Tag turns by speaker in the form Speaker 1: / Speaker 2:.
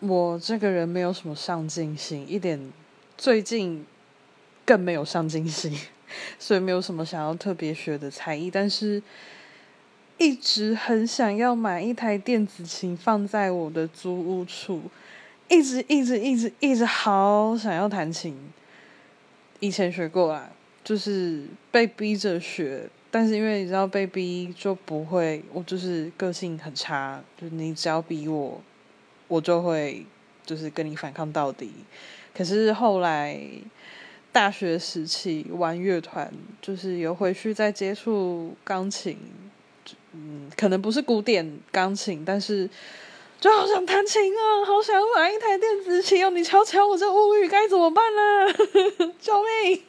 Speaker 1: 我这个人没有什么上进心，一点最近更没有上进心，所以没有什么想要特别学的才艺，但是一直很想要买一台电子琴放在我的租屋处，一直一直一直一直好想要弹琴。以前学过啦，就是被逼着学。但是因为你知道被逼就不会，我就是个性很差，就你只要逼我，我就会就是跟你反抗到底。可是后来大学时期玩乐团，就是有回去再接触钢琴，嗯，可能不是古典钢琴，但是就好想弹琴啊，好想买一台电子琴哦！你瞧瞧我这物欲该怎么办呢？救命！